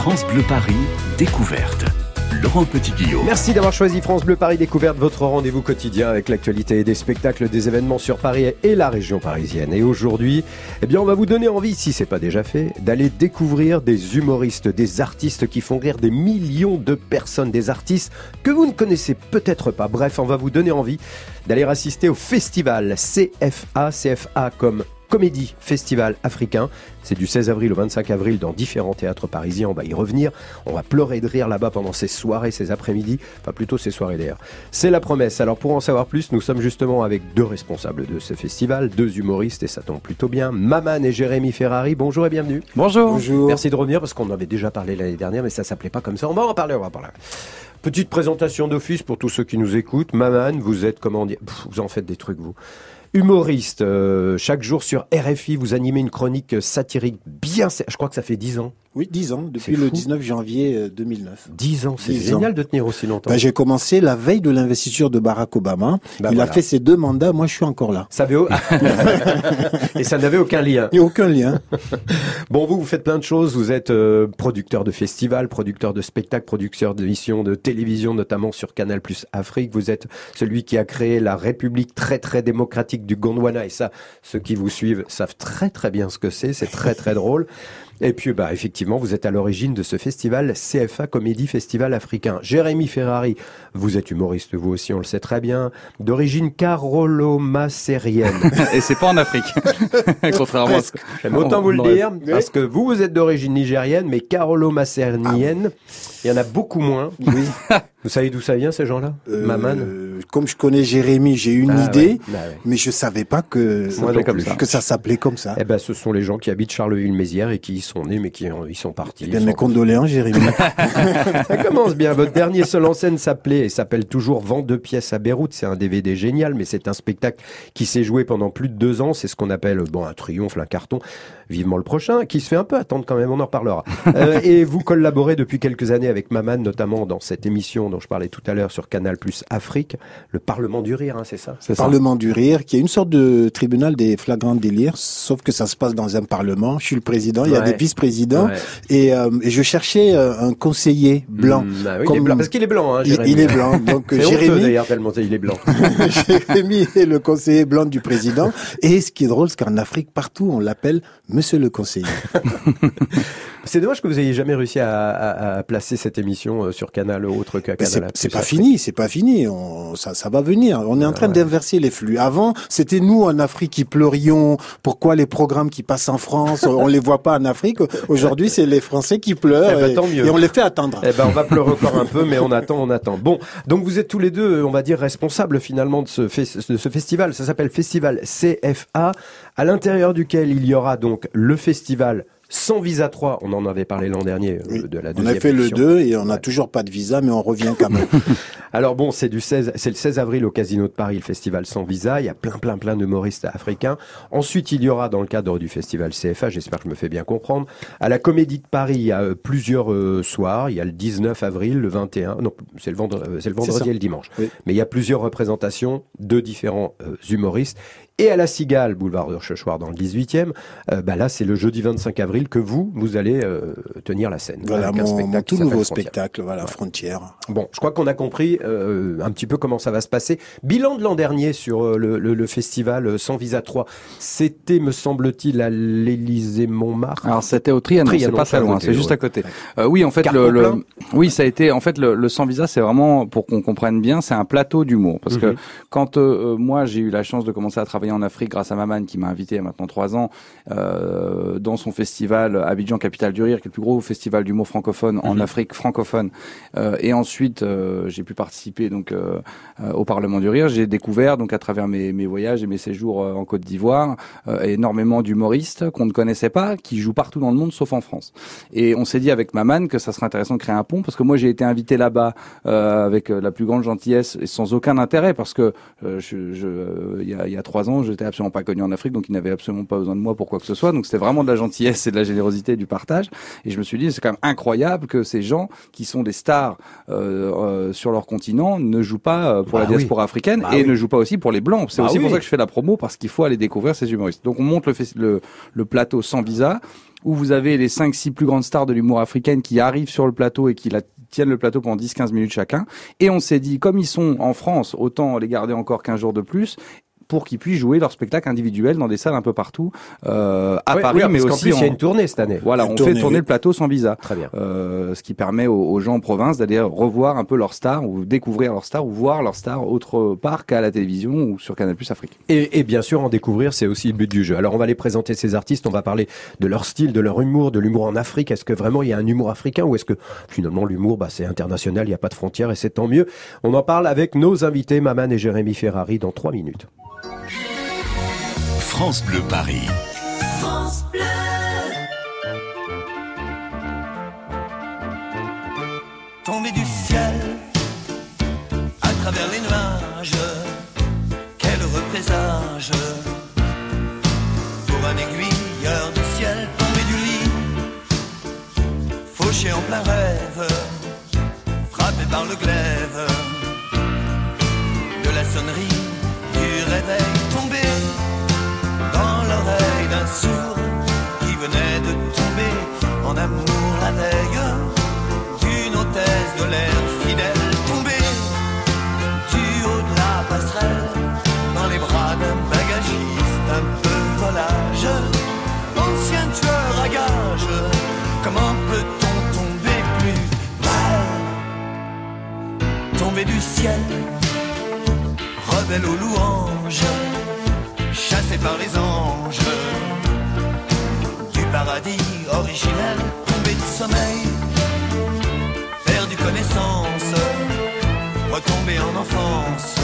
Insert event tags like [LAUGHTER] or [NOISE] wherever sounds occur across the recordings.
France Bleu Paris, découverte. Laurent Petit-Guillaume. Merci d'avoir choisi France Bleu Paris Découverte, votre rendez-vous quotidien avec l'actualité des spectacles, des événements sur Paris et la région parisienne. Et aujourd'hui, eh bien, on va vous donner envie, si c'est pas déjà fait, d'aller découvrir des humoristes, des artistes qui font rire des millions de personnes, des artistes que vous ne connaissez peut-être pas. Bref, on va vous donner envie d'aller assister au festival CFA, CFA comme Comédie Festival africain. C'est du 16 avril au 25 avril dans différents théâtres parisiens. On va y revenir. On va pleurer de rire là-bas pendant ces soirées, ces après-midi. Enfin, plutôt ces soirées d'ailleurs. C'est la promesse. Alors, pour en savoir plus, nous sommes justement avec deux responsables de ce festival, deux humoristes, et ça tombe plutôt bien. Maman et Jérémy Ferrari. Bonjour et bienvenue. Bonjour. Bonjour. Merci de revenir parce qu'on avait déjà parlé l'année dernière, mais ça s'appelait pas comme ça. On va en parler, on va en parler. Petite présentation d'office pour tous ceux qui nous écoutent. Maman, vous êtes, comment dire, vous en faites des trucs, vous humoriste. Euh, chaque jour sur RFI, vous animez une chronique satirique bien... Je crois que ça fait dix ans. Oui, 10 ans, depuis le 19 janvier 2009. Euh, 10 ans, c'est génial de tenir aussi longtemps. Ben, j'ai commencé la veille de l'investiture de Barack Obama. Ben Il voilà. a fait ses deux mandats, moi je suis encore là. Ça avait... [LAUGHS] Et ça n'avait aucun lien. Aucun lien. [LAUGHS] bon, vous, vous faites plein de choses. Vous êtes euh, producteur de festivals, producteur de spectacles, producteur d'émissions de télévision, notamment sur Canal Plus Afrique. Vous êtes celui qui a créé la République très très démocratique du Gondwana. Et ça, ceux qui vous suivent savent très très bien ce que c'est. C'est très très drôle. Et puis, bah, effectivement, vous êtes à l'origine de ce festival CFA Comédie Festival Africain. Jérémy Ferrari, vous êtes humoriste, vous aussi, on le sait très bien, d'origine carolomacérienne. [LAUGHS] Et c'est pas en Afrique. [LAUGHS] Contrairement à ce que... J'aime autant vous le dire, parce que vous, vous êtes d'origine nigérienne, mais carolomacérienne, il y en a beaucoup moins. Oui. Vous savez d'où ça vient, ces gens-là? Euh, Maman? Comme je connais Jérémy, j'ai une Ah, idée, ouais. Bah, ouais. mais je savais pas que, que ça s'appelait comme ça. Eh ben, ce sont les gens qui habitent Charleville-Mézières et qui y sont nés, mais qui en- ils sont partis. Eh bien, mes condoléances, Jérémy. [LAUGHS] Ça commence bien. Votre dernier seul en scène s'appelait et s'appelle toujours Vent de pièces à Beyrouth. C'est un DVD génial, mais c'est un spectacle qui s'est joué pendant plus de deux ans. C'est ce qu'on appelle bon un triomphe, un carton. Vivement le prochain, qui se fait un peu attendre quand même. On en reparlera. Euh, et vous collaborez depuis quelques années avec Maman, notamment dans cette émission dont je parlais tout à l'heure sur Canal Plus Afrique, le Parlement du rire, hein, c'est ça? C'est ça. Parlement du rire, qui est une sorte de tribunal des flagrants délires, sauf que ça se passe dans un parlement. Je suis le président, il y a des vice-présidents, Ouais. et, euh, et je cherchais euh, un conseiller blanc. Mmh, bah oui, il est Comme- blanc. Parce qu'il est blanc, hein, Il, Jérémy. il est blanc, donc [LAUGHS] Jérémy, d'ailleurs tellement il est blanc. [LAUGHS] Jérémy est le conseiller blanc du président. Et ce qui est drôle, c'est qu'en Afrique, partout, on l'appelle Monsieur le conseiller. [LAUGHS] C'est dommage que vous ayez jamais réussi à, à- à placer cette émission euh, sur Canal autre qu'à Canal. C'est pas fini, c'est pas fini. On, ça, ça va venir. On est en train ouais. d'inverser les flux. Avant, c'était nous en Afrique qui pleurions. Pourquoi les programmes qui passent en France, on les voit pas en Afrique? Aujourd'hui, c'est les Français qui pleurent Eh ben, et, tant mieux. et on les fait attendre. Eh ben, on va pleurer encore un peu, mais on attend, on attend. Bon, donc vous êtes tous les deux, on va dire, responsables finalement de ce, fes- de ce festival. Ça s'appelle Festival CFA, à l'intérieur duquel il y aura donc le festival sans visa 3. On en avait parlé l'an dernier euh, Oui. de la On deuxième a fait le édition. 2 et on n'a Ouais. toujours pas de visa, mais on revient quand même. [LAUGHS] Alors bon, c'est du 16, c'est le 16 avril au Casino de Paris, le festival sans visa. Il y a plein, plein, plein d'humoristes africains. Ensuite, il y aura dans le cadre du festival CFA, j'espère que je me fais bien comprendre, à la Comédie de Paris, il y a euh, plusieurs euh, soirs. Il y a le 19 avril, le 21, non, c'est le, vendre- le vendredi et le dimanche. Oui. Mais il y a plusieurs représentations de différents euh, humoristes. Et à la Cigale, boulevard de Rochechouart dans le 18e, euh, bah là, c'est le jeudi 25 avril que vous, vous allez euh, tenir la scène. Voilà avec un mon, spectacle mon qui tout nouveau spectacle, voilà, Frontière. Bon, je crois qu'on a compris euh, un petit peu comment ça va se passer. Bilan de l'an dernier sur euh, le, le- le festival Sans Visa 3, c'était, me semble-t-il, à l'Élysée Montmartre. Alors c'était au Trianon, c'est Trianon, pas très ça, loin, c'est juste ouais. à côté. Euh, oui, en fait, Carton le, oui, ça a été, en fait, le, le sans visa, c'est vraiment pour qu'on comprenne bien, c'est un plateau d'humour. Parce que Mhm. quand euh, euh, moi j'ai eu la chance de commencer à travailler en Afrique grâce à Maman qui m'a invité il y a maintenant trois ans euh, dans son festival Abidjan Capitale du Rire, qui est le plus gros festival d'humour francophone en Mhm. Afrique francophone. Euh, et ensuite, euh, j'ai pu participer donc euh, au Parlement du Rire. J'ai découvert donc à travers mes, mes voyages et mes séjours euh, en Côte d'Ivoire euh, énormément d'humoristes qu'on ne connaissait pas, qui jouent partout dans le monde sauf en France. Et on s'est dit avec Maman que ça serait intéressant de créer un pont parce que moi j'ai été invité là-bas euh, avec la plus grande gentillesse et sans aucun intérêt parce que euh, je, je, euh, il y, a, il y a trois ans non, j'étais absolument pas connu en Afrique, donc ils n'avaient absolument pas besoin de moi pour quoi que ce soit. Donc c'était vraiment de la gentillesse et de la générosité et du partage. Et je me suis dit, c'est quand même incroyable que ces gens qui sont des stars euh, euh, sur leur continent ne jouent pas euh, pour Bah la diaspora africaine Bah et oui. ne jouent pas aussi pour les blancs. C'est Bah aussi pour ça que je fais la promo parce qu'il faut aller découvrir ces humoristes. Donc on monte le, fes- le, le plateau sans visa où vous avez les 5-6 plus grandes stars de l'humour africaine qui arrivent sur le plateau et qui la tiennent le plateau pendant 10-15 minutes chacun. Et on s'est dit, comme ils sont en France, autant les garder encore 15 jours de plus pour qu'ils puissent jouer leur spectacle individuel dans des salles un peu partout euh, à Ouais, Paris, oui, mais aussi plus, il y a en- une tournée cette année. voilà, Une on tournée, fait tourner oui. le plateau sans visa. Très bien. Euh, ce qui permet aux, aux gens en province d'aller revoir un peu leurs stars ou découvrir leurs stars ou voir leurs stars autre part qu'à la télévision ou sur Canal Plus Afrique. Et, et bien sûr, en découvrir, c'est aussi le but du jeu. Alors, on va les présenter ces artistes, on va parler de leur style, de leur humour, de l'humour en Afrique. Est-ce que vraiment il y a un humour africain ou est-ce que finalement l'humour, bah, c'est international, il n'y a pas de frontières et c'est tant mieux. On en parle avec nos invités, Maman et Jérémy Ferrari, dans trois minutes. France Bleu Paris. tombé du ciel à travers les nuages. Quel heureux présage pour un aiguilleur du ciel tombé du lit, fauché en plein rêve, frappé par le glaive du ciel rebelle aux louanges chassé par les anges. Du paradis originel tombé de sommeil perdu connaissance, retombé en enfance,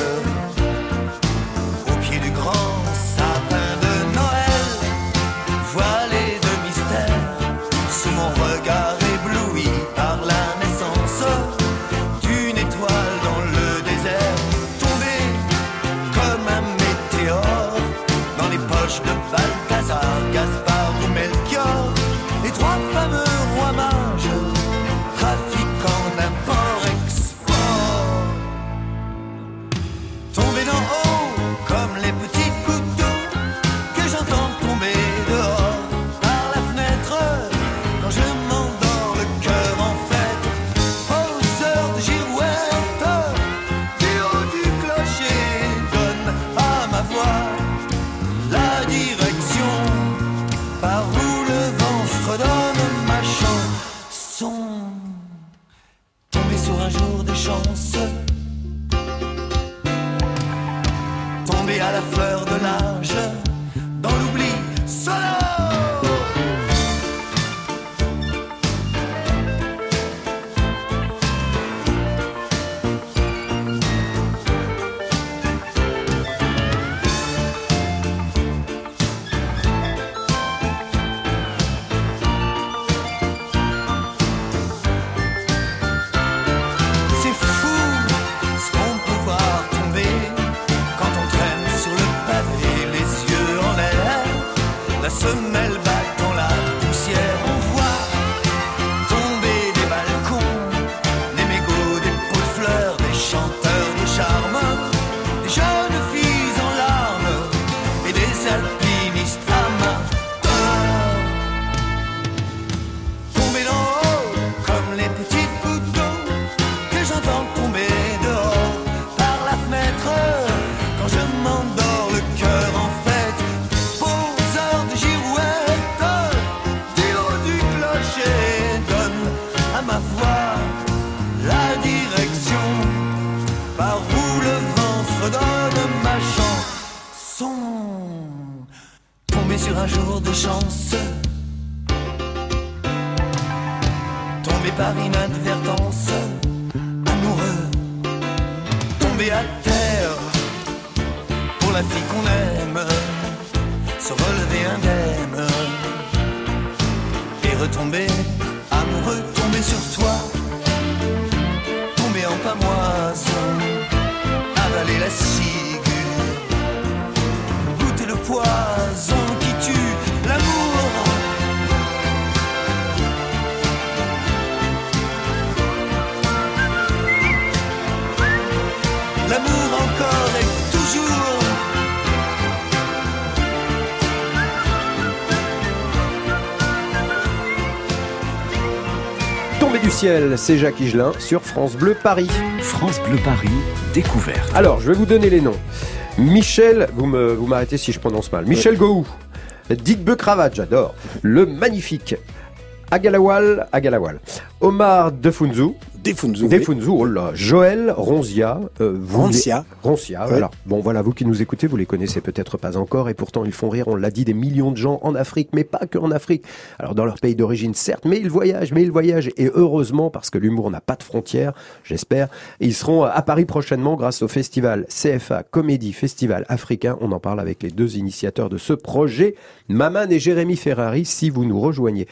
à la fleur de chanson. Tomber sur un jour de chance. Tombé par inadvertance, amoureux, tombé à terre. Pour la fille qu'on aime, se relever indemne. Et retomber amoureux, tomber sur toi, tomber en pamoise, avaler la ciguë, ciel, c'est Jacques Higelin sur France Bleu Paris. France Bleu Paris, découverte. Alors, je vais vous donner les noms. Michel, vous m'arrêtez si je prononce mal. Michel Gou, Dick Cravate, j'adore. Le magnifique Agalawal, Agalawal. Omar Defunzu, Defunzu. oui. Defunzu, oh là, Joël Ronzia, euh, vous Roncia. les- Roncia, Ouais. voilà. Bon, voilà, vous qui nous écoutez, vous les connaissez peut-être pas encore, et pourtant ils font rire, on l'a dit, des millions de gens en Afrique, mais pas que en Afrique. Alors dans leur pays d'origine, certes, mais ils voyagent, mais ils voyagent, et heureusement, parce que l'humour n'a pas de frontières, j'espère, Et ils seront à Paris prochainement grâce au festival CFA Comédie Festival Africain. On en parle avec les deux initiateurs de ce projet, Maman et Jérémy Ferrari, si vous nous rejoignez.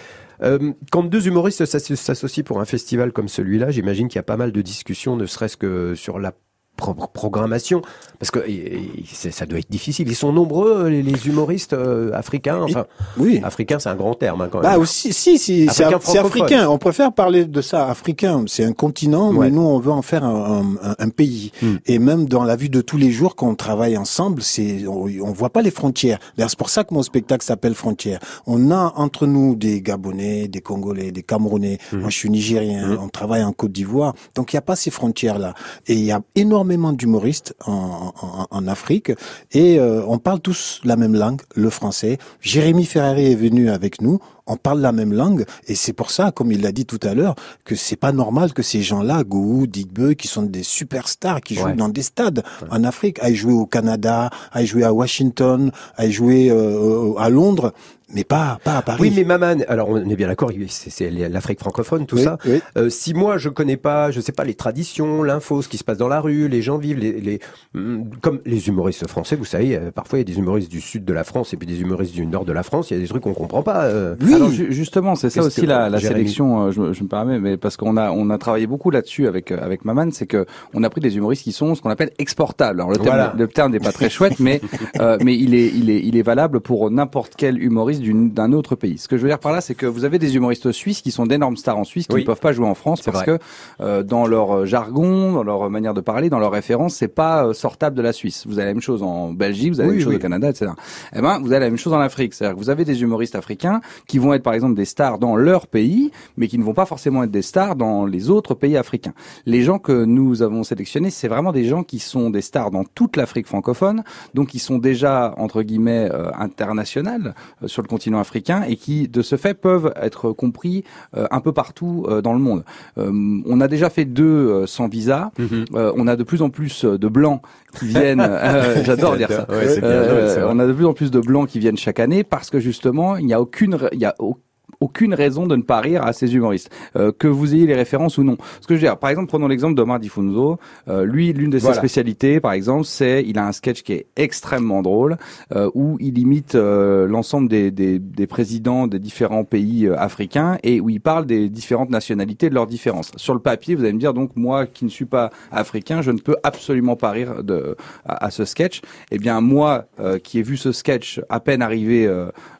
Euh, quand deux humoristes s'asso- s'associent pour un festival comme celui-là, j'imagine qu'il y a pas mal de discussions, ne serait-ce que sur la pro- programmation, parce que et- et c'est- ça doit être difficile. Ils sont nombreux, les, les humoristes euh, africains. Enfin, Oui. africain, c'est un grand terme hein, quand même. Bah aussi, si, si, c'est Africain. On préfère parler de ça africain. C'est un continent, Ouais. mais nous on veut en faire un, un- un pays. Hmm. Et même dans la vie de tous les jours, quand on travaille ensemble, c'est on, on voit pas les frontières. C'est pour ça que mon spectacle s'appelle Frontières. On a entre nous des Gabonais, des Congolais, des Camerounais. Hmm. Moi, je suis Nigérien. On travaille en Côte d'Ivoire. Donc, il n'y a pas ces frontières là. Et il y a énormément d'humoristes en, en, Afrique et euh, on parle tous la même langue, le français. Jérémy Ferrari est venu avec nous. On parle la même langue et c'est pour ça, comme il l'a dit tout à l'heure, que c'est pas normal que ces gens-là, Gou, Digbeu, qui sont des superstars, qui jouent Ouais. dans des stades en Afrique, aillent jouer au Canada, aillent jouer à Washington, aillent jouer euh, à Londres, mais pas pas à Paris. Oui, mais Maman, alors on est bien d'accord, c'est l'Afrique francophone, tout Oui, ça. oui. Euh, si moi je connais pas, je sais pas les traditions, l'info, ce qui se passe dans la rue, les gens vivent, les, les hum, comme les humoristes français, vous savez, euh, parfois il y a des humoristes du sud de la France et puis des humoristes du nord de la France, il y a des trucs qu'on comprend pas. euh. Oui. Alors ju- justement, c'est ça aussi la, la Jérémy sélection. euh, je, me- je me permets, mais parce qu'on a on a travaillé beaucoup là-dessus avec euh, avec Maman, c'est que on a pris des humoristes qui sont ce qu'on appelle exportables. Alors le terme Voilà. le terme n'est pas très chouette, mais [LAUGHS] euh, mais il est il est il est valable pour n'importe quel humoriste d'une- d'un autre pays. Ce que je veux dire par là, c'est que vous avez des humoristes suisses qui sont d'énormes stars en Suisse qui Oui. ne peuvent pas jouer en France parce vrai. que euh, dans leur jargon, dans leur manière de parler, dans leurs références, c'est pas euh, sortable de la Suisse. Vous avez la même chose en Belgique, vous avez Oui, la même chose oui. au Canada, etc. Eh ben, vous avez la même chose en Afrique. C'est-à-dire que vous avez des humoristes africains qui vont être, par exemple, des stars dans leur pays, mais qui ne vont pas forcément être des stars dans les autres pays africains. Les gens que nous avons sélectionnés, c'est vraiment des gens qui sont des stars dans toute l'Afrique francophone, donc qui sont déjà, entre guillemets, euh, internationales euh, sur le continent africain et qui, de ce fait, peuvent être compris euh, un peu partout euh, dans le monde. Euh, on a déjà fait deux euh, sans visa. Euh, on a de plus en plus de blancs qui viennent. [LAUGHS] J'adore dire ça. Ouais, bien, ouais, on a de plus en plus de blancs qui viennent chaque année parce que justement, il n'y a aucune, il y a au- aucune raison de ne pas rire à ces humoristes, euh, que vous ayez les références ou non. Ce que je veux dire, par exemple, prenons l'exemple d'Omar Difunzo. Euh, lui, l'une de ses Voilà. spécialités, par exemple, c'est il a un sketch qui est extrêmement drôle euh, où il imite euh, l'ensemble des, des, des présidents des différents pays africains et où il parle des différentes nationalités de leurs différences. Sur le papier, vous allez me dire donc moi qui ne suis pas africain, je ne peux absolument pas rire de à, à ce sketch. Eh bien moi qui ai vu ce sketch à peine arrivé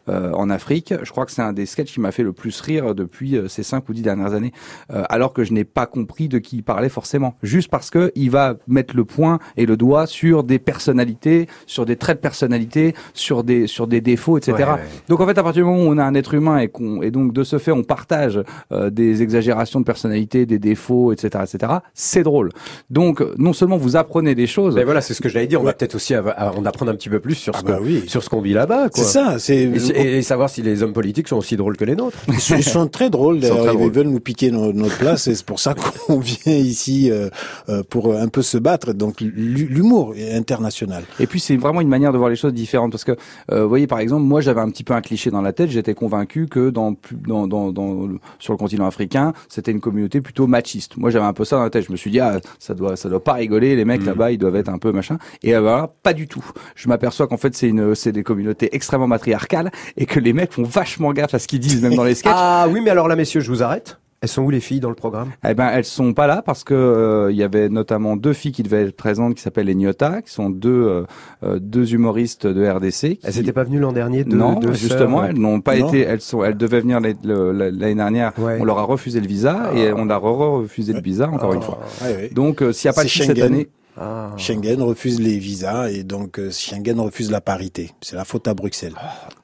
en Afrique, je crois que c'est un des sketchs qui m'a fait le plus rire depuis euh, ces cinq ou dix dernières années, euh, alors que je n'ai pas compris de qui il parlait forcément, juste parce que il va mettre le point et le doigt sur des personnalités, sur des traits de personnalité, sur des sur des défauts, etc. Ouais, ouais. Donc en fait, à partir du moment où on a un être humain et qu'on et donc de ce fait on partage euh, des exagérations de personnalité, des défauts, etc., etc. C'est drôle. Donc non seulement vous apprenez des choses, Mais voilà, c'est ce que j'allais dire. On va peut-être aussi av- av- en apprendre un petit peu plus sur Ah ce bah qu'on oui. sur ce qu'on vit là-bas. quoi. C'est ça. C'est Et, et savoir si les hommes politiques sont aussi drôles que les nôtres. Ils sont, ils sont très drôles, Ils sont d'ailleurs. Ils veulent nous piquer no- notre place et c'est pour ça [LAUGHS] qu'on vient ici euh, euh, pour un peu se battre. Donc l'hu- l'humour est international. Et puis c'est vraiment une manière de voir les choses différentes parce que euh, vous voyez par exemple moi j'avais un petit peu un cliché dans la tête. J'étais convaincu que dans, dans, dans, dans sur le continent africain c'était une communauté plutôt machiste. Moi j'avais un peu ça dans la tête. Je me suis dit ah ça doit ça doit pas rigoler. Les mecs là-bas ils doivent être un peu machin. Et euh, voilà pas du tout. Je m'aperçois qu'en fait c'est une c'est des communautés extrêmement matriarcales et que les mecs font vachement gaffe à ce qu'ils disent même dans les sketchs [LAUGHS] Ah oui, mais alors là, messieurs, je vous arrête. Elles sont où les filles dans le programme? Eh ben, elles sont pas là parce que euh, il y avait notamment deux filles qui devaient être présentes, qui s'appellent les Nyota, qui sont deux euh, euh, deux humoristes de RDC. qui- Elles n'étaient pas venues l'an dernier deux, non, deux justement, sœurs elles n'ont pas Non. été. Elles sont, elles devaient venir l'année dernière. Ouais. On leur a refusé le visa et on a re- refusé le visa encore une fois. Ouais, ouais. Donc, euh, s'il n'y a pas de cette année, Ah. Schengen refuse les visas et donc euh, Schengen refuse la parité. C'est la faute à Bruxelles.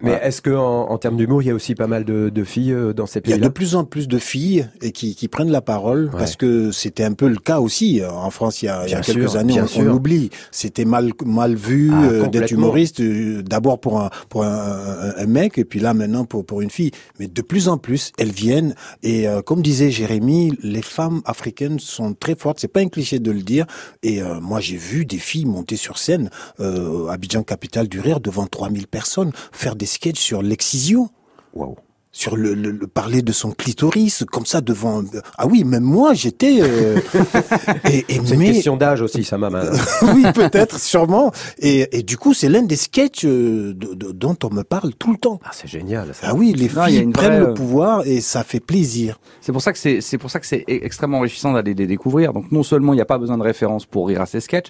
Mais est-ce que en, en termes d'humour, il y a aussi pas mal de, de filles euh, dans ces Il y a de plus en plus de filles et qui, qui prennent la parole Ouais. parce que c'était un peu le cas aussi en France il y a, il y a Bien quelques sûr, années. On, on l'oublie. C'était mal mal vu Ah, euh, d'être humoriste. euh, D'abord pour un pour un, mec et puis là maintenant pour pour une fille. Mais de plus en plus elles viennent et euh, comme disait Jérémy, les femmes africaines sont très fortes. C'est pas un cliché de le dire. Et moi j'ai vu des filles monter sur scène, euh, Abidjan capitale du rire devant 3000 personnes, faire des sketchs sur l'excision Waouh. Sur le, le, le parler de son clitoris comme ça devant ah oui même moi j'étais euh, [LAUGHS] et, et C'est une question d'âge aussi, ça m'a mal. [LAUGHS] oui peut-être sûrement et, et du coup c'est l'un des sketchs euh, de- de- dont on me parle tout le temps Ah, c'est génial. Ça. ah oui les Non, il y a filles une prennent vraie, le euh, pouvoir et ça fait plaisir C'est pour ça que c'est c'est pour ça que c'est extrêmement enrichissant d'aller les découvrir. Donc non seulement il n'y a pas besoin de référence pour rire à ces sketchs,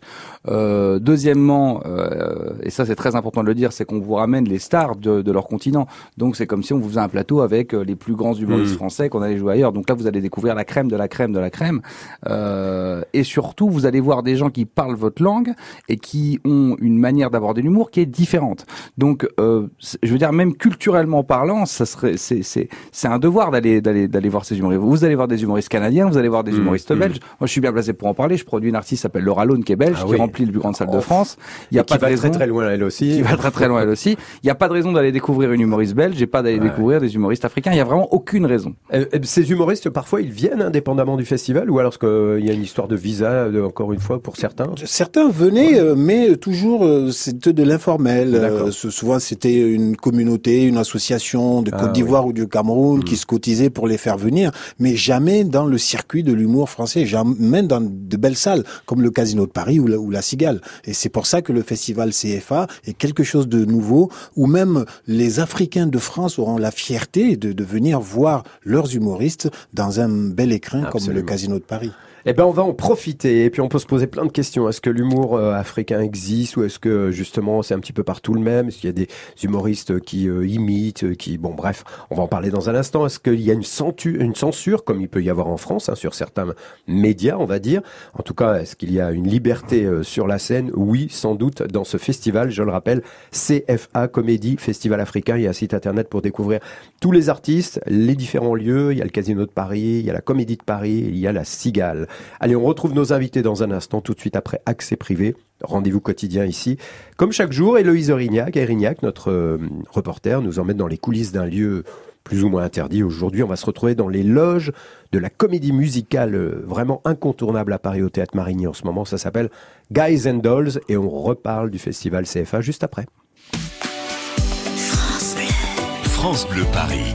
euh, deuxièmement euh, et ça c'est très important de le dire, c'est qu'on vous ramène les stars de, de leur continent. Donc c'est comme si on vous faisait un plateau avec euh, les plus grands humoristes Mm. français qu'on allait jouer ailleurs. Donc là vous allez découvrir la crème de la crème de la crème Euh, et surtout vous allez voir des gens qui parlent votre langue et qui ont une manière d'aborder l'humour qui est différente. Donc euh, je veux dire même culturellement parlant, ça serait c'est c'est c'est un devoir d'aller d'aller d'aller voir ces humoristes. Vous allez voir des humoristes canadiens, vous allez voir des Mmh, humoristes mmh. belges. Moi, je suis bien placé pour en parler. Je produis une artiste qui s'appelle Laura Lone, qui est belge, Ah qui remplit les plus grandes salles de. France. Il y a Et qui pas de va raison. très très loin elle aussi. Qui va très très loin elle aussi. Il n'y a pas de raison d'aller découvrir une humoriste belge et pas d'aller Ouais. découvrir des humoristes africains. Il y a vraiment aucune raison. Euh, euh, Ces humoristes, parfois, ils viennent indépendamment du festival ou alors qu'il y a une histoire de visa, euh, encore une fois, pour certains? Certains venaient, euh, mais toujours euh, c'était de l'informel. Euh, souvent c'était une communauté, une association de Ah, Côte d'Ivoire ou du Cameroun Mm. qui se cotisait pour les faire venir, mais jamais dans le circuit de l'humour français, jamais dans de belles salles comme le Casino de Paris ou la, ou la Cigale. Et c'est pour ça que le festival CFA est quelque chose de nouveau, où même les Africains de France auront la fierté de, de venir voir leurs humoristes dans un bel écrin comme le. Casino de Paris. Eh ben, on va en profiter et puis on peut se poser plein de questions. Est-ce que l'humour euh, africain existe ou est-ce que justement c'est un petit peu partout le même? Est-ce qu'il y a des humoristes qui euh, imitent, euh, qui bon bref, on va en parler dans un instant. Est-ce qu'il y a une, censure comme il peut y avoir en France hein, sur certains médias, on va dire? En tout cas, est-ce qu'il y a une liberté sur la scène? Oui, sans doute dans ce festival. Je le rappelle, CFA Comédie Festival africain. Il y a un site internet pour découvrir tous les artistes, les différents lieux. Il y a le Casino de Paris, il y a la Comédie de Paris, il y a la Cigale. Allez, on retrouve nos invités dans un instant, tout de suite après Accès Privé. Rendez-vous quotidien ici. Comme chaque jour, Héloïse Orignac, Erignac, notre euh, reporter, nous emmène dans les coulisses d'un lieu plus ou moins interdit. Aujourd'hui, on va se retrouver dans les loges de la comédie musicale euh, vraiment incontournable à Paris au Théâtre Marigny en ce moment. Ça s'appelle Guys and Dolls et on reparle du festival CFA juste après. France Bleu Paris.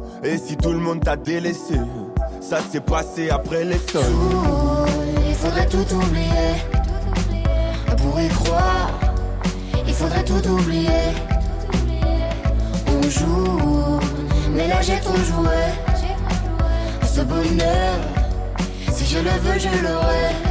Et si tout le monde t'a délaissé, ça s'est passé après les sols. Il faudrait tout oublier. On pourrait croire, il faudrait tout oublier. On joue, mais là j'ai trop joué. Ce bonheur, si je le veux, je l'aurai.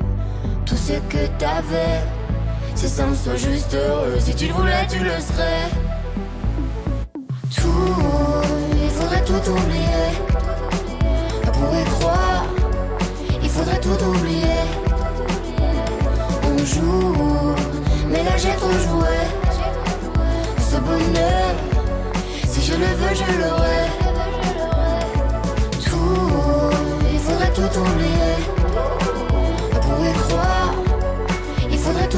tout ce que t'avais. C'est simple, sois juste heureux. Si tu le voulais, tu le serais. Tout, il faudrait tout oublier. On pourrait croire, il faudrait tout oublier. On joue, mais là j'ai trop joué. Ce bonheur, si je le veux, je l'aurai. Tout, il faudrait tout oublier. On pourrait croire,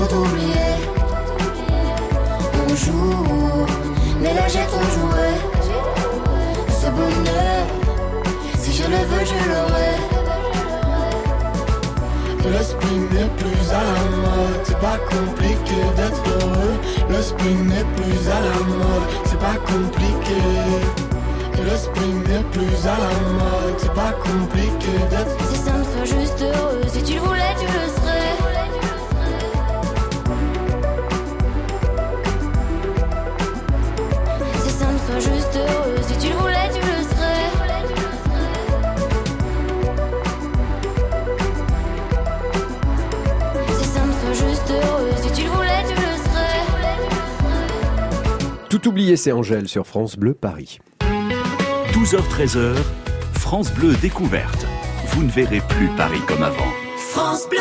tout joue, mais là j'ai trop joué. Ce bonheur, si je le veux, je l'aurai. Le spin n'est plus à la mode, c'est pas compliqué d'être heureux. Le spin n'est plus à la mode, c'est pas compliqué. Le spin n'est plus à la mode, c'est pas compliqué d'être. Oublié, c'est Angèle sur France Bleu Paris. 12h-13h, France Bleu découverte. Vous ne verrez plus Paris comme avant. France Bleu.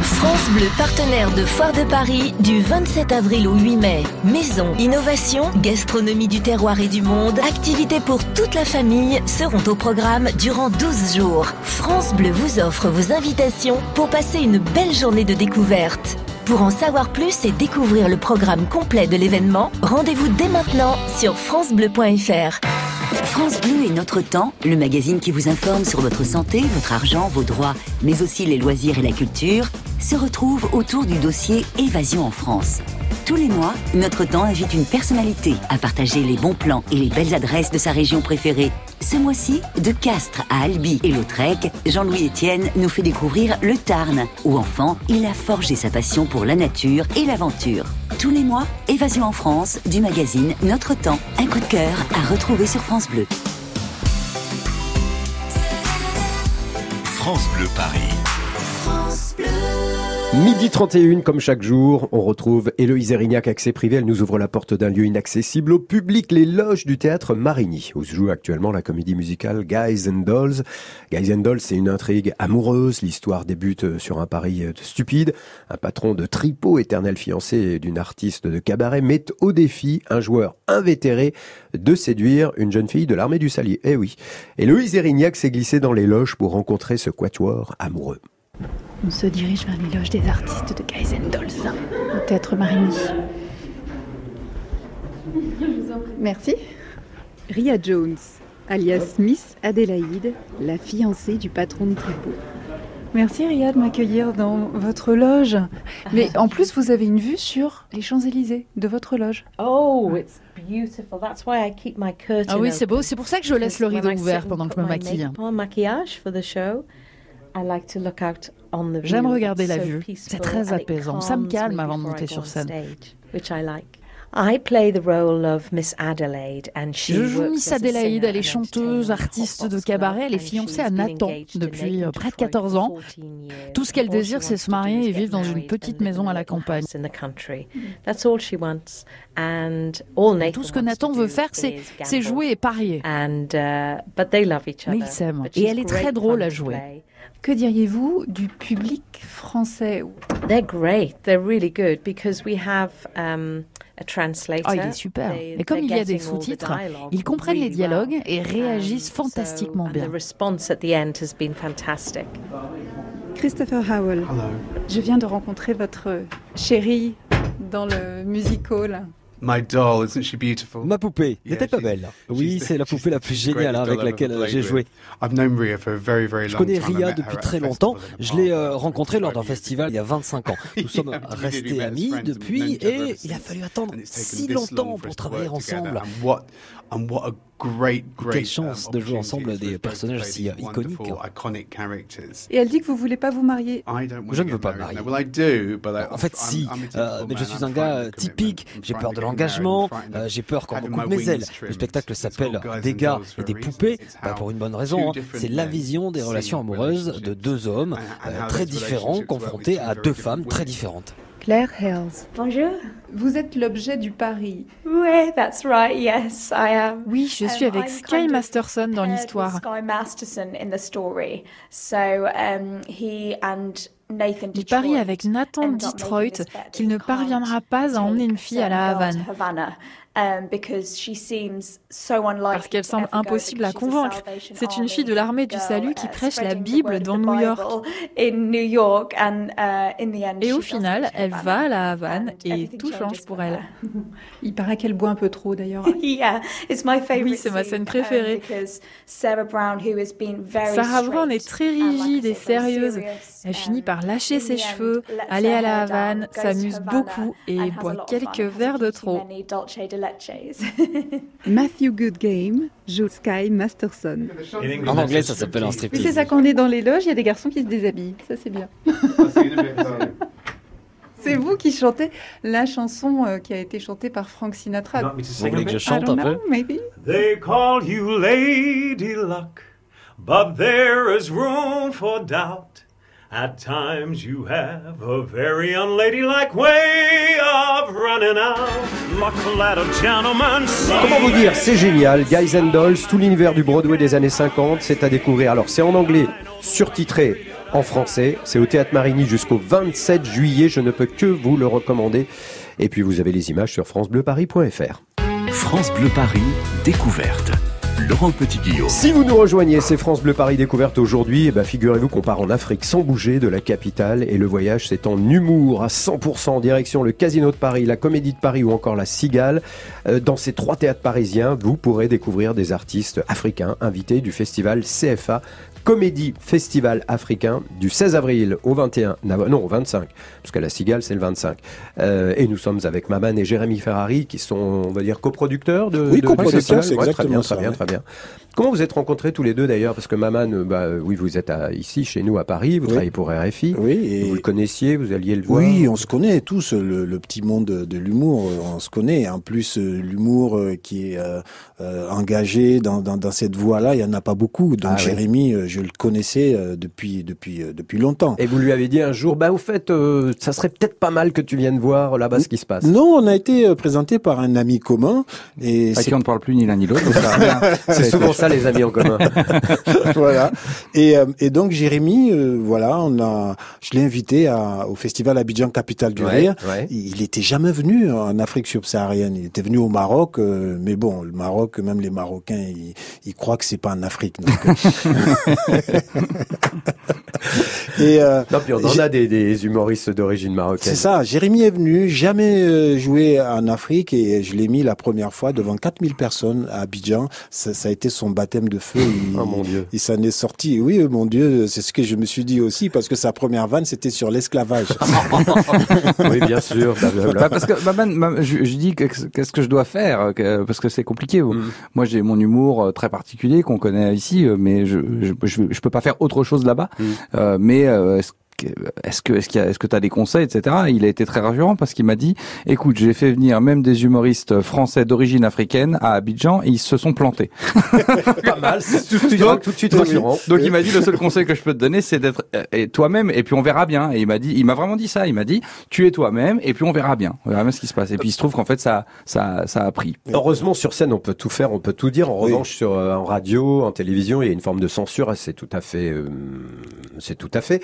France Bleu, partenaire de Foire de Paris du 27 avril au 8 mai. Maison, innovation, gastronomie du terroir et du monde, activités pour toute la famille seront au programme durant 12 jours. France Bleu vous offre vos invitations pour passer une belle journée de découverte. Pour en savoir plus et découvrir le programme complet de l'événement, rendez-vous dès maintenant sur francebleu.fr. France Bleu et Notre Temps, le magazine qui vous informe sur votre santé, votre argent, vos droits, mais aussi les loisirs et la culture, se retrouve autour du dossier Évasion en France. Tous les mois, Notre Temps invite une personnalité à partager les bons plans et les belles adresses de sa région préférée. Ce mois-ci, de Castres à Albi et Lautrec, Jean-Louis Etienne nous fait découvrir le Tarn, où enfant, il a forgé sa passion pour la nature et l'aventure. Tous les mois, Évasion en France du magazine Notre Temps. Un coup de cœur à retrouver sur France Bleu. France Bleu Paris. Midi 31, comme chaque jour, on retrouve Héloïse Erignac, accès privé. Elle nous ouvre la porte d'un lieu inaccessible au public, les loges du théâtre Marigny, où se joue actuellement la comédie musicale Guys and Dolls. Guys and Dolls, c'est une intrigue amoureuse. L'histoire débute sur un pari stupide. Un patron de tripot, éternel fiancé d'une artiste de cabaret, met au défi un joueur invétéré de séduire une jeune fille de l'armée du Salier. Eh oui. Héloïse Erignac s'est glissée dans les loges pour rencontrer ce quatuor amoureux. On se dirige vers les loges des artistes de Dolls, au théâtre Marigny. Merci. Ria Jones, alias Miss Adélaïde, la fiancée du patron de tripot. Merci Ria de m'accueillir dans votre loge. Mais en plus, vous avez une vue sur les Champs-Élysées de votre loge. Oh, it's beautiful. That's why I keep my curtain Ah oui, c'est beau. C'est pour ça que je laisse le rideau ouvert pendant que je me maquille. J'aime regarder la vue. C'est très apaisant. Ça me calme me avant de monter sur scène. Adelaide Je joue Miss as a Adélaïde, singer elle est chanteuse, artiste de cabaret, elle est fiancée à Nathan depuis euh, près de Detroit 14 ans. for 14 years. Tout ce qu'elle désire, c'est se marier et vivre dans une petite maison à la campagne. Tout ce que Nathan veut faire, c'est jouer et parier. Uh, Mais ils s'aiment. Et elle est très drôle à jouer. Que diriez-vous du public français They're great. They're really good because we have um, a translator. Ah, il est super. They- Et comme il y a des sous-titres, dialogue ils comprennent les really dialogues well. et réagissent Um, fantastiquement so, bien. And the response at the end has been fantastic. Christopher Howell. Je viens de rencontrer votre chérie dans le musical. My doll, isn't she beautiful? Ma poupée, n'était pas belle. Oui, she's c'est la poupée la plus géniale hein, avec laquelle j'ai joué. with. I've known Ria for a very, very Je long connais Ria depuis très longtemps. Je l'ai euh, about rencontré lors d'un 25 years festival il y a 25 ans. [LAUGHS] Nous sommes restés amis depuis et il a fallu attendre si longtemps pour travailler ensemble. And what, and what a great, great Quelle chance um, de jouer ensemble des personnages si iconiques. characters. Et elle dit que vous voulez pas vous marier. I don't want Je to ne veux get pas me married. marier. No, well, I do, but I, En fait, I'm- si, euh, mais je suis un gars typique. J'ai peur de l'engagement, euh, j'ai peur qu'on me coupe mes ailes. Le spectacle s'appelle Des gars et for des poupées, bah, pour une bonne two raison. hein. different C'est la vision des relations amoureuses de deux hommes euh, très différents confrontés two à very deux different femmes très différentes. Claire Hells. Bonjour. Vous êtes l'objet du pari. Oui, that's right. Yes, I am. Oui, je suis Um, avec Sky Masterson dans with l'histoire. Sky Masterson in the story. So um, he and Nathan Il parie avec Nathan Detroit qu'il ne parviendra pas à emmener une fille à la Havane. Um, because she seems so unlikely Parce qu'elle semble impossible à convaincre. C'est une fille de l'armée du salut qui prêche la Bible dans New York. Bible in New York, and uh, in the end, Et au final, elle va à la Havane et tout change pour elle. [LAUGHS] Il paraît qu'elle boit un peu trop d'ailleurs. [LAUGHS] yeah, it's my favorite. Oui, c'est ma scène préférée. um, because Sarah Brown, est très rigide et sérieuse. serious, Elle finit um, par lâcher ses cheveux, aller à la Havane, s'amuse beaucoup et boit quelques verres de trop. Leches. [LAUGHS] Matthew Goodgame joue Sky Masterson. En anglais, ça s'appelle un Oui, striptease. c'est ça quand on est dans les loges, il y a des garçons qui se déshabillent. Ça, c'est bien. [LAUGHS] C'est vous qui chantez la chanson euh, qui a été chantée par Frank Sinatra. You want me to sing Vous voulez que je I chante don't un peu? know, maybe. They call you Lady Luck, but there is room for doubt. At times you have a very unladylike way of running out. A gentleman Comment vous dire, c'est génial, Guys and Dolls, tout l'univers du Broadway des années 50, c'est à découvrir. Alors c'est en anglais, surtitré en français, c'est au Théâtre Marigny jusqu'au 27 juillet, je ne peux que vous le recommander. Et puis vous avez les images sur francebleuparis.fr. France Bleu Paris, découverte. Laurent Petit-Guillaume. Si vous nous rejoignez, c'est France Bleu Paris découverte aujourd'hui. Et ben figurez-vous qu'on part en Afrique sans bouger de la capitale et le voyage c'est en humour à 100% en direction le Casino de Paris, la Comédie de Paris ou encore la Cigale. Euh, Dans ces trois théâtres parisiens, vous pourrez découvrir des artistes africains invités du festival CFA. Comédie Festival africain du 16 avril au 21, non au 25, parce que la Cigale c'est le 25. Euh, et nous sommes avec Maman et Jérémy Ferrari qui sont, on va dire, coproducteurs de, Oui, de coproducteurs, c'est Ouais, très bien, exactement très bien, ouais. très bien. Comment vous êtes rencontrés tous les deux d'ailleurs? Parce que Maman, euh, bah, euh, oui, vous êtes à- ici chez nous à Paris, vous Oui. travaillez pour RFI. Oui, et- Vous le connaissiez, vous alliez le voir. Oui, on se connaît tous, le, le petit monde de, de l'humour, on se connaît. En plus, l'humour qui est euh, engagé dans, dans, dans cette voie-là, il y en a pas beaucoup. Donc Ah. Jérémy, je le connaissais euh, depuis depuis euh, depuis longtemps. Et vous lui avez dit un jour, bah au fait, euh, ça serait peut-être pas mal que tu viennes voir là-bas ce qui se passe. Non, on a été euh, présenté par un ami commun et À qui on ne parle plus ni l'un ni l'autre. [LAUGHS] C'est souvent ça les amis en commun. [LAUGHS] voilà. Et, euh, et donc Jérémy, euh, voilà, on a, je l'ai invité à, au festival Abidjan Capitale du Ouais, Rire. ouais. Il était jamais venu en Afrique subsaharienne. Il était venu au Maroc, euh, mais bon, le Maroc, même les Marocains, ils, ils croient que c'est pas en Afrique. donc, euh. [LAUGHS] [LAUGHS] et euh, Non, puis on en a des, des humoristes d'origine marocaine. c'est ça. Jérémy est venu, jamais euh, joué en Afrique et je l'ai mis la première fois devant 4000 personnes à Abidjan. Ça, ça a été son baptême de feu. Il, [LAUGHS] Oh mon Dieu. Il s'en est sorti. Oui, euh, mon Dieu, c'est ce que je me suis dit aussi parce que sa première vanne, c'était sur l'esclavage. [LAUGHS] oui, bien sûr. blablabla. Bah, parce que je, je dis que- qu'est-ce que je dois faire parce que c'est compliqué. Mm. Moi, j'ai mon humour très particulier qu'on connaît ici, mais je, je je je peux pas faire autre chose là-bas. Mm. Euh, mais euh, est-ce est-ce que est-ce qu'il est-ce que tu as des conseils etc il a été très rassurant parce qu'il m'a dit écoute j'ai fait venir même des humoristes français d'origine africaine à Abidjan et ils se sont plantés [LAUGHS] pas mal, c'est tout, tout- Donc- tout de suite rassurant. donc il m'a dit le seul conseil que je peux te donner c'est d'être euh, toi-même et puis on verra bien et il m'a dit il m'a vraiment dit ça il m'a dit tu es toi-même et puis on verra bien on verra bien ce qui se passe et puis il se trouve qu'en fait ça ça ça a pris Heureusement, sur scène, on peut tout faire, on peut tout dire. En Oui. revanche, sur euh, en radio, en télévision, il y a une forme de censure. et C'est tout à fait, euh, c'est tout à fait.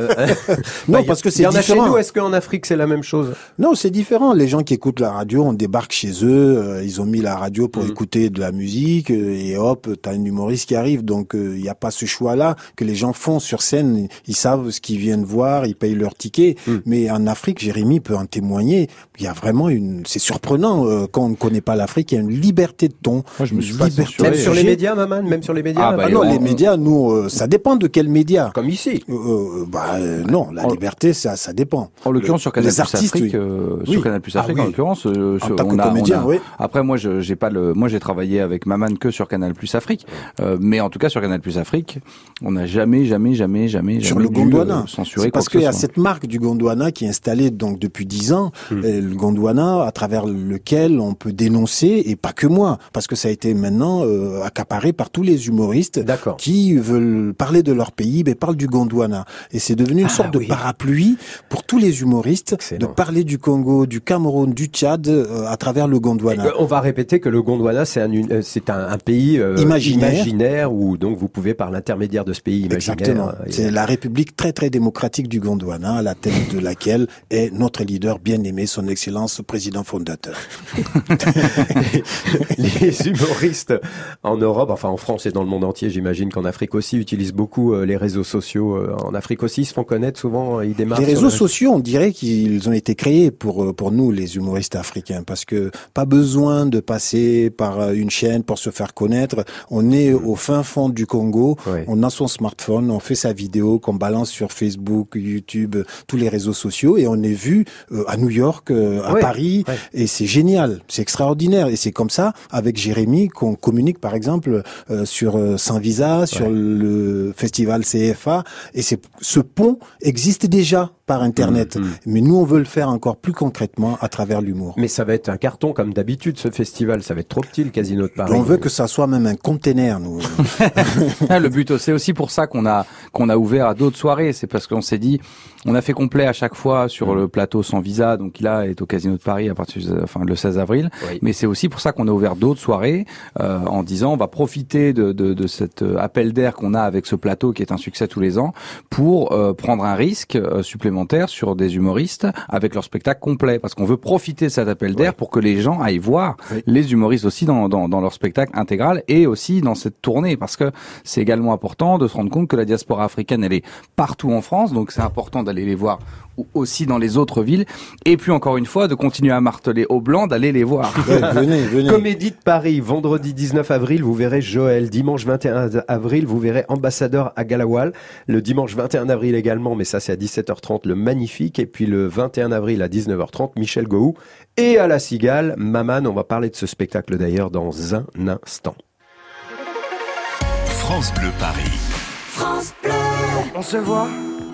Euh, [LAUGHS] Non, bah, parce que il c'est y en a chez différent. nous. Est-ce qu'en Afrique c'est la même chose? Non, c'est différent. Les gens qui écoutent la radio, on débarque chez eux, euh, ils ont mis la radio pour Mhm. écouter de la musique euh, et hop, t'as un humoriste qui arrive. Donc il n'y a pas ce choix-là que les gens font sur scène. Ils savent ce qu'ils viennent voir, ils payent leur ticket. Mhm. Mais en Afrique, Jérémy peut en témoigner. Il y a vraiment une, c'est surprenant euh, quand on ne connaît pas l'Afrique. Il y a une liberté de ton. Moi, je me suis liberté. Même sur les médias, maman Même sur les médias Ah, bah, Ah non, on- les médias, nous, euh, ça dépend de quels médias. Comme ici. Euh, euh, bah, Bah euh, non, la liberté, ça, ça dépend. En l'occurrence, sur Canal artistes, Afrique, oui. euh, Oui. sur Canal Ah Afrique, oui. en l'occurrence, euh, En sur- tant que on comédien, a- oui. Après, moi, je j'ai pas le, moi, j'ai travaillé avec Maman que sur Canal Afrique, euh, mais en tout cas sur Canal Afrique, on n'a jamais, jamais, jamais, jamais, sur jamais le dû, Gondwana. euh, quoi parce qu'il y a cette marque du Gondwana qui est installée donc depuis dix ans, Hmm. et le Gondwana à travers lequel on peut dénoncer et pas que moi, parce que ça a été maintenant euh, accaparé par tous les humoristes qui veulent parler de leur pays, mais parlent du Gondwana. Et c'est devenu une Ah sorte de parapluie pour tous les humoristes de parler du Congo, du Cameroun, du Tchad euh, à travers le Gondwana. Euh, On va répéter que le Gondwana, c'est un, euh, c'est un, un pays euh, Imaginaire. imaginaire où donc vous pouvez par l'intermédiaire de ce pays imaginaire. Exactement. C'est la République très très démocratique du Gondwana, à la tête de laquelle est notre leader bien aimé, son Excellence président fondateur. [LAUGHS] les humoristes en Europe, enfin en France et dans le monde entier, j'imagine qu'en Afrique aussi, utilisent beaucoup les réseaux sociaux. En Afrique aussi, se font connaître souvent, euh, ils démarrent. Les réseaux sociaux, on dirait qu'ils ont été créés pour euh, pour nous les humoristes africains parce que pas besoin de passer par euh, une chaîne pour se faire connaître. On est au fin fond du Congo, on a son smartphone, on fait sa vidéo qu'on balance sur Facebook, YouTube, tous les réseaux sociaux et on est vu euh, à New York, euh, à Paris et c'est génial, c'est extraordinaire. Et c'est comme ça avec Jérémy qu'on communique par exemple euh, sur Sans Visa, sur le festival CFA et c'est ce pont existe déjà par internet, mais nous on veut le faire encore plus concrètement à travers l'humour. Mais ça va être un carton comme d'habitude ce festival, ça va être trop petit le Casino de Paris. On veut que ça soit même un container, nous. [LAUGHS] Ah, le but, c'est aussi pour ça qu'on a qu'on a ouvert à d'autres soirées. C'est parce qu'on s'est dit, on a fait complet à chaque fois sur le plateau sans visa. Donc là, est au Casino de Paris à partir enfin le 16 avril. Mais c'est aussi pour ça qu'on a ouvert d'autres soirées euh, en disant, on va profiter de de, de cet euh, appel d'air qu'on a avec ce plateau qui est un succès tous les ans pour euh, prendre un risque euh, supplémentaire sur des humoristes avec leur spectacle complet. Parce qu'on veut profiter de cet appel d'air pour que les gens aillent voir les humoristes aussi dans, dans, dans leur spectacle intégral et aussi dans cette tournée. Parce que c'est également important de se rendre compte que la diaspora africaine elle est partout en France donc c'est important d'aller les voir ou- aussi dans les autres villes et puis encore une fois de continuer à marteler aux blancs d'aller les voir Comédie de Paris, vendredi 19 avril, vous verrez Joël. Dimanche 21 avril, vous verrez Ambassadeur à Galawal. Le dimanche 21 avril également, mais ça c'est à 17h30, le Magnifique. Et puis le 21 avril à 19h30, Michel Gou. Et à la Cigale, Maman, on va parler de ce spectacle d'ailleurs dans un instant. France Bleu Paris. France Bleu. On se voit,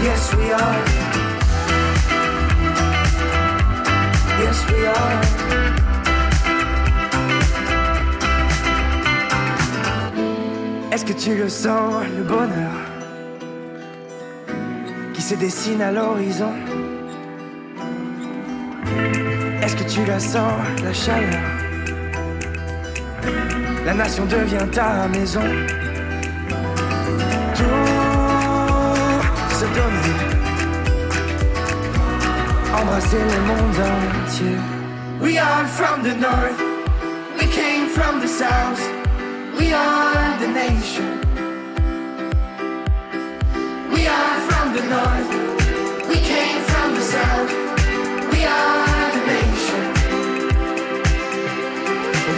Yes, we are. Yes, we are. Est-ce que tu le sens, le bonheur qui se dessine à l'horizon? Est-ce que tu la sens, la chaleur? La nation devient ta maison. Embrasser le monde entier. We are from the north, we came from the south, we are the nation. We are from the north, we came from the south, we are the nation.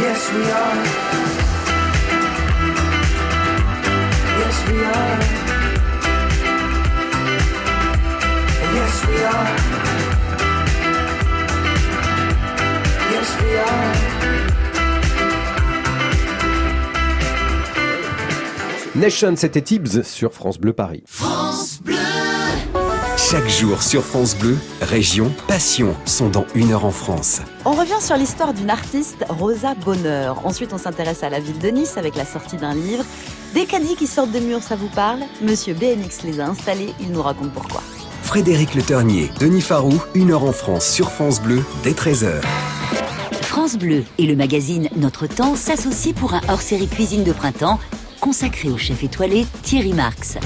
Yes, we are. Yes, we are. Yes, we are. Nation, c'était Tibbs sur France Bleu Paris. France Bleu. Chaque jour sur France Bleu, région, passion sont dans une heure en France. On revient sur l'histoire d'une artiste, Rosa Bonheur. Ensuite, on s'intéresse à la ville de Nice avec la sortie d'un livre. Des caddies qui sortent de murs, ça vous parle? Monsieur BMX les a installés, il nous raconte pourquoi. Frédéric Le Ternier, Denis Farou, une heure en France sur France Bleu dès 13h. France Bleu et le magazine Notre Temps s'associent pour un hors-série cuisine de printemps consacré au chef étoilé Thierry Marx.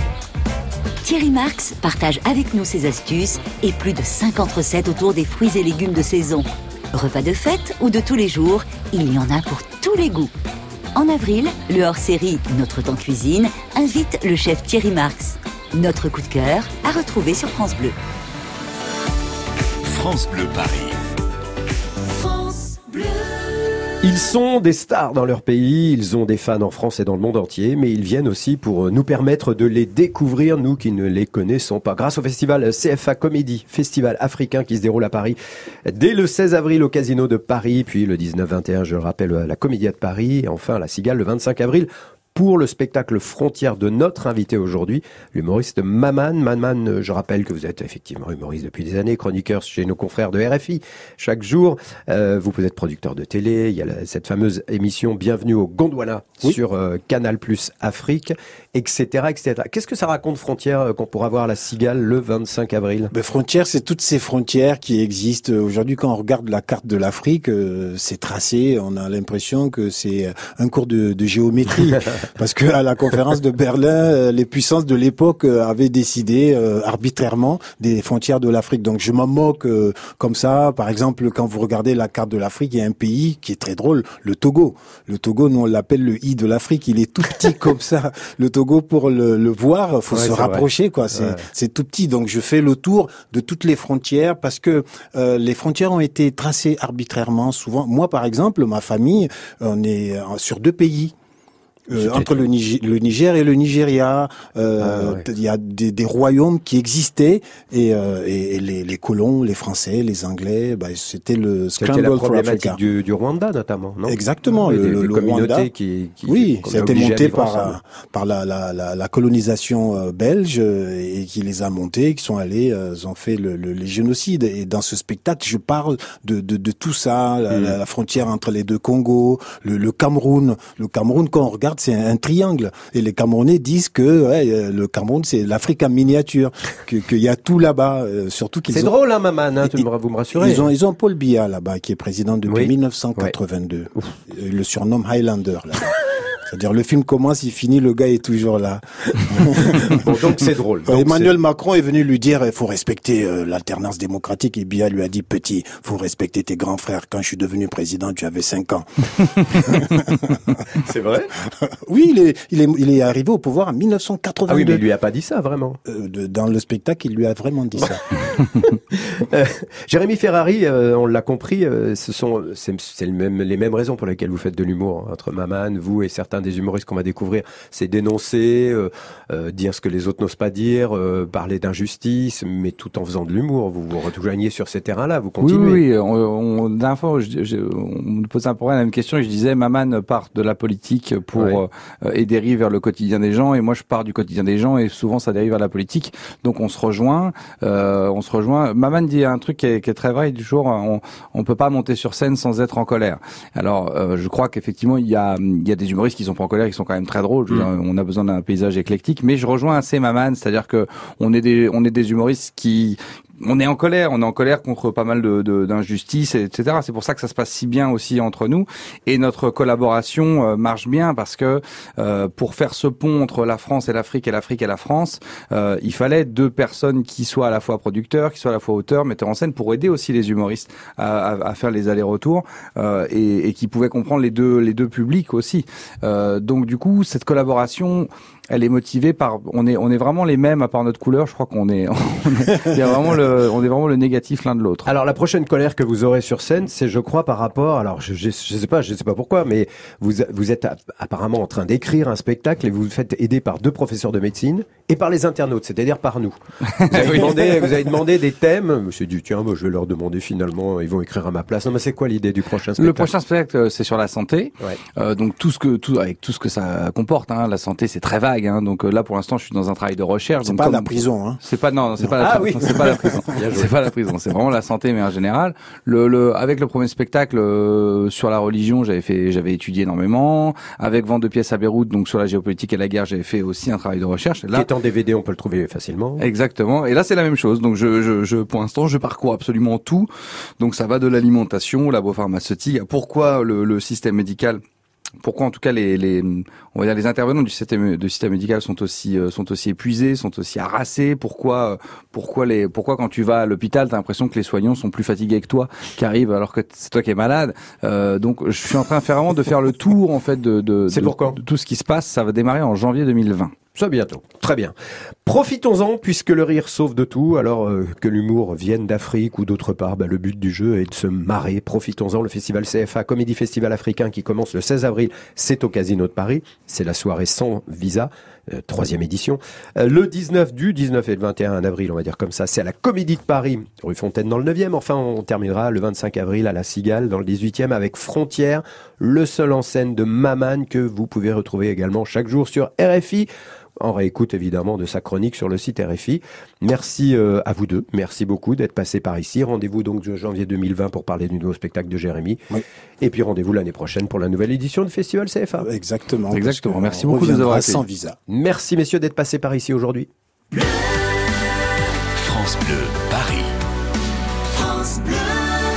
Thierry Marx partage avec nous ses astuces et plus de 50 recettes autour des fruits et légumes de saison. Repas de fête ou de tous les jours, il y en a pour tous les goûts. En avril, le hors-série Notre Temps Cuisine invite le chef Thierry Marx. Notre coup de cœur à retrouver sur France Bleu. France Bleu Paris. Ils sont des stars dans leur pays, ils ont des fans en France et dans le monde entier, mais ils viennent aussi pour nous permettre de les découvrir, nous qui ne les connaissons pas. Grâce au festival CFA Comédie, festival africain qui se déroule à Paris dès le 16 avril au Casino de Paris, puis le 19-21, je le rappelle, à la Comédia de Paris, et enfin à la Cigale le 25 avril pour le spectacle Frontière de notre invité aujourd'hui, l'humoriste Maman. Maman, je rappelle que vous êtes effectivement humoriste depuis des années, chroniqueur chez nos confrères de RFI chaque jour. Euh, vous pouvez être producteur de télé. Il y a la, cette fameuse émission Bienvenue au Gondwana Oui. sur euh, Canal Plus Afrique, etc., etc. Qu'est-ce que ça raconte Frontière euh, qu'on pourra voir à la Cigale le 25 avril? Ben, frontières, c'est toutes ces frontières qui existent. Aujourd'hui, quand on regarde la carte de l'Afrique, euh, c'est tracé. On a l'impression que c'est un cours de, de géométrie. [LAUGHS] Parce que à la conférence de Berlin, euh, les puissances de l'époque euh, avaient décidé euh, arbitrairement des frontières de l'Afrique. Donc je m'en moque euh, comme ça. Par exemple, quand vous regardez la carte de l'Afrique, il y a un pays qui est très drôle, le Togo. Le Togo, nous on l'appelle le i de l'Afrique. Il est tout petit comme ça. Le Togo, pour le, le voir, faut Ouais, se vrai. rapprocher, quoi. C'est Ouais. tout petit. Donc je fais le tour de toutes les frontières parce que euh, les frontières ont été tracées arbitrairement souvent. Moi, par exemple, ma famille, on est euh, sur deux pays. Euh, entre le Niger, le Niger et le Nigeria, euh, Ah, ouais. il y a des, des royaumes qui existaient et, euh, et, et les, les colons, les Français, les Anglais, bah, c'était le la scramble for problématique Africa. du, du Rwanda notamment, non? Exactement, Oui, le, des- le- des le Rwanda. qui, qui oui, ça a été monté par euh, par la, la, la, la colonisation euh, belge euh, et qui les a montés, qui sont allés, euh, ils ont fait le, le- les génocides. Et dans ce spectacle, je parle de, de, de tout ça, la, Mm. la- la frontière entre les deux Congos, le, le Cameroun. Le Cameroun, quand on regarde, c'est un, triangle. Et les Camerounais disent que ouais, euh, le Cameroun, c'est l'Afrique en miniature, [LAUGHS] que- qu'il y a tout là-bas, euh, surtout qu'ils C'est ont- drôle, hein, Maman, hein, tu Ils- me- vous me rassurez. Ils ont, ils ont Paul Biya là-bas, qui est président depuis Oui. 1982. Ils le surnomme Highlander là. [LAUGHS] C'est-à-dire le film commence, il finit, le gars est toujours là. [LAUGHS] Bon, donc c'est drôle. Donc Emmanuel Macron est venu lui dire il faut respecter euh, l'alternance démocratique et Biya lui a dit petit, faut respecter tes grands frères. Quand je suis devenu président, tu avais 5 ans. [LAUGHS] C'est vrai? Oui, il est, il est, il est arrivé au pouvoir en 1982. Ah oui, mais il lui a pas dit ça vraiment. Euh, de- dans le spectacle, il lui a vraiment dit ça. [LAUGHS] Euh, Jérémy Ferrari, on l'a compris, ce sont c'est c'est le même, les mêmes raisons pour lesquelles vous faites de l'humour hein, entre Maman, vous et certains des humoristes qu'on va découvrir. C'est dénoncer, euh, euh, dire ce que les autres n'osent pas dire, euh, parler d'injustice, mais tout en faisant de l'humour. Vous vous rejoignez sur ces terrains-là, vous continuez. oui, oui. On, on, dernière fois, je- je- on me posait un peu la même question et je disais, Maman part de la politique pour Ouais. et dérive vers le quotidien des gens et moi je pars du quotidien des gens et souvent ça dérive vers la politique. Donc on se rejoint, on se rejoint. Maman dit un truc qui est, qui est très vrai. Il dit toujours, on, on peut pas monter sur scène sans être en colère. Alors je crois qu'effectivement il y a, y a des humoristes qui sont pas en colère, qui sont quand même très drôles. Dire, on a besoin d'un paysage éclectique, mais je rejoins assez Maman, c'est-à-dire que on est des, on est des humoristes qui on est en colère, on est en colère contre pas mal de, d'injustices, etc. C'est pour ça que ça se passe si bien aussi entre nous. Et notre collaboration euh, marche bien parce que euh, pour faire ce pont entre la France et l'Afrique et l'Afrique et la France, euh, il fallait deux personnes qui soient à la fois producteurs, qui soient à la fois auteurs, metteurs en scène, pour aider aussi les humoristes à, à- à faire les allers-retours euh, et, et qui pouvaient comprendre les deux les deux publics aussi. Euh, donc du coup, cette collaboration elle est motivée par on est on est vraiment les mêmes à part notre couleur je crois qu'on est, [LAUGHS] on est il y a vraiment le on est vraiment le négatif l'un de l'autre Alors la prochaine colère que vous aurez sur scène, c'est je crois par rapport, alors je, je, je sais pas, je sais pas pourquoi, mais vous vous êtes app- apparemment en train d'écrire un spectacle et vous vous faites aider par deux professeurs de médecine et par les internautes, c'est-à-dire par nous. Vous avez, [LAUGHS] demandé, vous avez demandé des thèmes. Je me suis dit tiens, moi, je vais leur demander finalement, ils vont écrire à ma place. Non mais c'est quoi l'idée du prochain spectacle? le prochain spectacle euh, c'est sur la santé Ouais. Euh, donc tout ce que tout avec tout ce que ça comporte hein, la santé c'est très vague hein, donc euh, là pour l'instant je suis dans un travail de recherche C'est pas comme- la prison, hein. c'est pas non, non, c'est pas la Ah prison oui. c'est pas la prison [LAUGHS] c'est pas la prison c'est vraiment la santé mais en général le, le avec le premier spectacle euh, sur la religion j'avais fait j'avais étudié énormément avec vente de pièces à Beyrouth donc sur la géopolitique et la guerre j'avais fait aussi un travail de recherche Et Qui là est en DVD, on peut le trouver facilement. Exactement. Et là, c'est la même chose. Donc, je, je, je, pour l'instant, je parcours absolument tout. Donc, ça va de l'alimentation, labo-pharmaceutique. Pourquoi le, le système médical pourquoi en tout cas les, les on va dire les intervenants du système de système médical sont aussi euh, sont aussi épuisés, sont aussi harassés? Pourquoi euh, pourquoi les pourquoi quand tu vas à l'hôpital, t'as l'impression que les soignants sont plus fatigués que toi qui arrivent alors que c'est toi qui es malade? Euh, donc je suis en train de faire vraiment de faire le tour en fait de de, de- quand de tout ce qui se passe. Ça va démarrer en janvier 2020. Ça bientôt. Très bien. Profitons-en puisque le rire sauve de tout. Alors euh, que l'humour vienne d'Afrique ou d'autre part, bah, le but du jeu est de se marrer. Profitons-en. Le festival CFA Comédie Festival africain qui commence le 16 avril, c'est au Casino de Paris. C'est la soirée sans visa. euh, troisième édition. Euh, le 19 du 19 et le 21 avril, on va dire comme ça, c'est à la Comédie de Paris, rue Fontaine dans le 9e. Enfin, on terminera le 25 avril à la Cigale dans le 18e avec Frontières, le seul en scène de Maman que vous pouvez retrouver également chaque jour sur RFI en réécoute évidemment de sa chronique sur le site RFI. Merci euh, à vous deux, merci beaucoup d'être passé par ici. Rendez-vous donc de janvier 2020 pour parler du nouveau spectacle de Jérémy. Et puis rendez-vous l'année prochaine pour la nouvelle édition de Festival CFA. Exactement. Exactement. Merci beaucoup de nous avoir sans visa. Merci messieurs d'être passés par ici aujourd'hui. France Bleu, Paris.